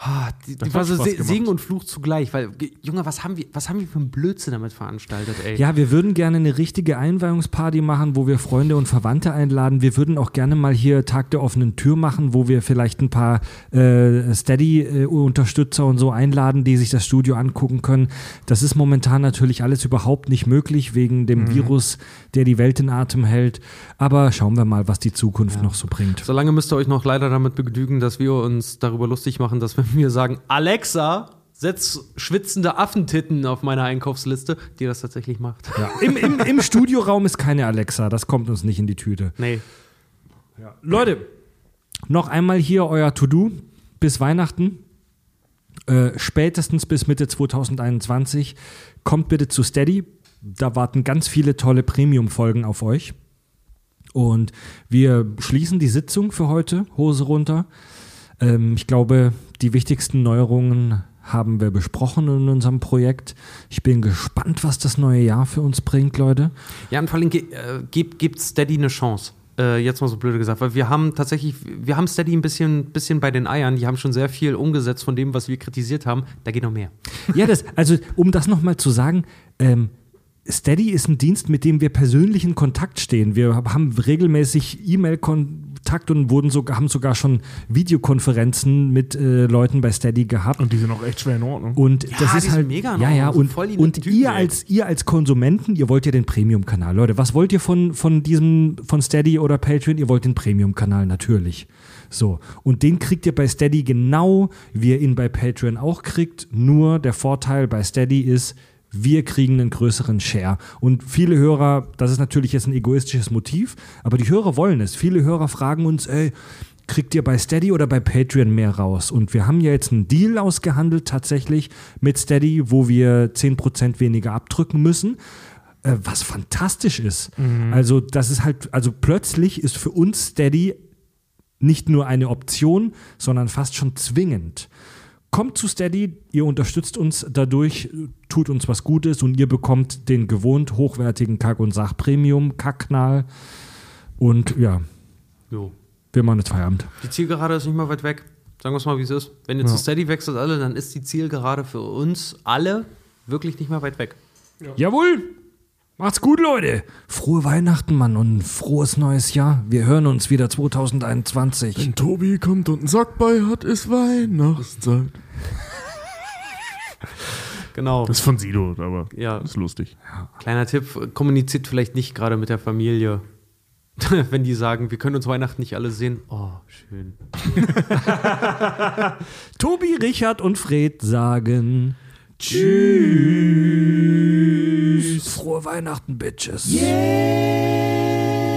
ah, die, die war so Spaß Se gemacht. Segen und Fluch zugleich, weil ge- Junge, was haben wir was haben wir für einen Blödsinn damit veranstaltet, ey. Ja, wir würden gerne eine richtige Einweihungsparty machen, wo wir Freunde und Verwandte einladen. Wir würden auch gerne mal hier Tag der offenen Tür machen, wo wir vielleicht ein paar äh, Steady-Unterstützer und so einladen, die sich das Studio angucken können. Das ist momentan natürlich alles überhaupt nicht möglich wegen dem Virus, der die Welt in Atem hält. Aber schauen wir mal, was die Zukunft noch so bringt. Solange müsst ihr euch noch leider damit begnügen, dass wir uns darüber lustig machen, dass wenn wir <laughs> sagen, Alexa, setz schwitzende Affentitten auf meine Einkaufsliste, die das tatsächlich macht. Ja. Im, im, Im Studioraum ist keine Alexa, das kommt uns nicht in die Tüte. Nee. Leute, noch einmal hier euer To-Do bis Weihnachten. Äh, spätestens bis Mitte 2021. Kommt bitte zu Steady. Da warten ganz viele tolle Premium-Folgen auf euch. Und wir schließen die Sitzung für heute, Hose runter. Ähm, ich glaube, die wichtigsten Neuerungen haben wir besprochen in unserem Projekt. Ich bin gespannt, was das neue Jahr für uns bringt, Leute. Ja, und vor allem äh, gibt, gibt Steady eine Chance. Äh, jetzt mal so blöde gesagt, weil wir haben tatsächlich, wir haben Steady ein bisschen, bisschen bei den Eiern. Die haben schon sehr viel umgesetzt von dem, was wir kritisiert haben. Da geht noch mehr. Ja, das, also um das nochmal zu sagen, ähm, Steady ist ein Dienst, mit dem wir persönlich in Kontakt stehen. Wir haben regelmäßig E-Mail-Kontakt und wurden sogar, haben sogar schon Videokonferenzen mit äh, Leuten bei Steady gehabt. Und die sind auch echt schwer in Ordnung. Und Ja, das die ist halt mega in ja ja und, und Typen, ihr als ihr als Konsumenten, ihr wollt ja den Premium Kanal, Leute. Was wollt ihr von von diesem von Steady oder Patreon? Ihr wollt den Premium Kanal natürlich. So und den kriegt ihr bei Steady genau, wie ihr ihn bei Patreon auch kriegt. Nur der Vorteil bei Steady ist wir kriegen einen größeren Share. Und viele Hörer, das ist natürlich jetzt ein egoistisches Motiv, aber die Hörer wollen es. Viele Hörer fragen uns, ey, kriegt ihr bei Steady oder bei Patreon mehr raus? Und wir haben ja jetzt einen Deal ausgehandelt tatsächlich mit Steady, wo wir 10% weniger abdrücken müssen. Äh, was fantastisch ist. Also, das ist halt, also plötzlich ist für uns Steady nicht nur eine Option, sondern fast schon zwingend. Kommt zu Steady, ihr unterstützt uns dadurch, tut uns was Gutes und ihr bekommt den gewohnt hochwertigen Kack- und Sach-Premium-Kacknal. Und ja, Jo. wir machen jetzt Feierabend. Die Zielgerade ist nicht mal weit weg. Sagen wir es mal, wie es ist. Wenn ihr zu Steady wechselt alle, dann ist die Zielgerade für uns alle wirklich nicht mehr weit weg. Jawohl! Macht's gut, Leute! Frohe Weihnachten, Mann, und frohes neues Jahr. Wir hören uns wieder 2021. Wenn Tobi kommt und einen Sack bei hat, ist Weihnachtszeit. <laughs> Genau. Das ist von Sido, aber Ja. das ist lustig. Kleiner Tipp, kommuniziert vielleicht nicht gerade mit der Familie. <laughs> Wenn die sagen, wir können uns Weihnachten nicht alle sehen. Oh, schön. <laughs> Tobi, Richard und Fred sagen Tschüss. Frohe Weihnachten, Bitches. Yeah.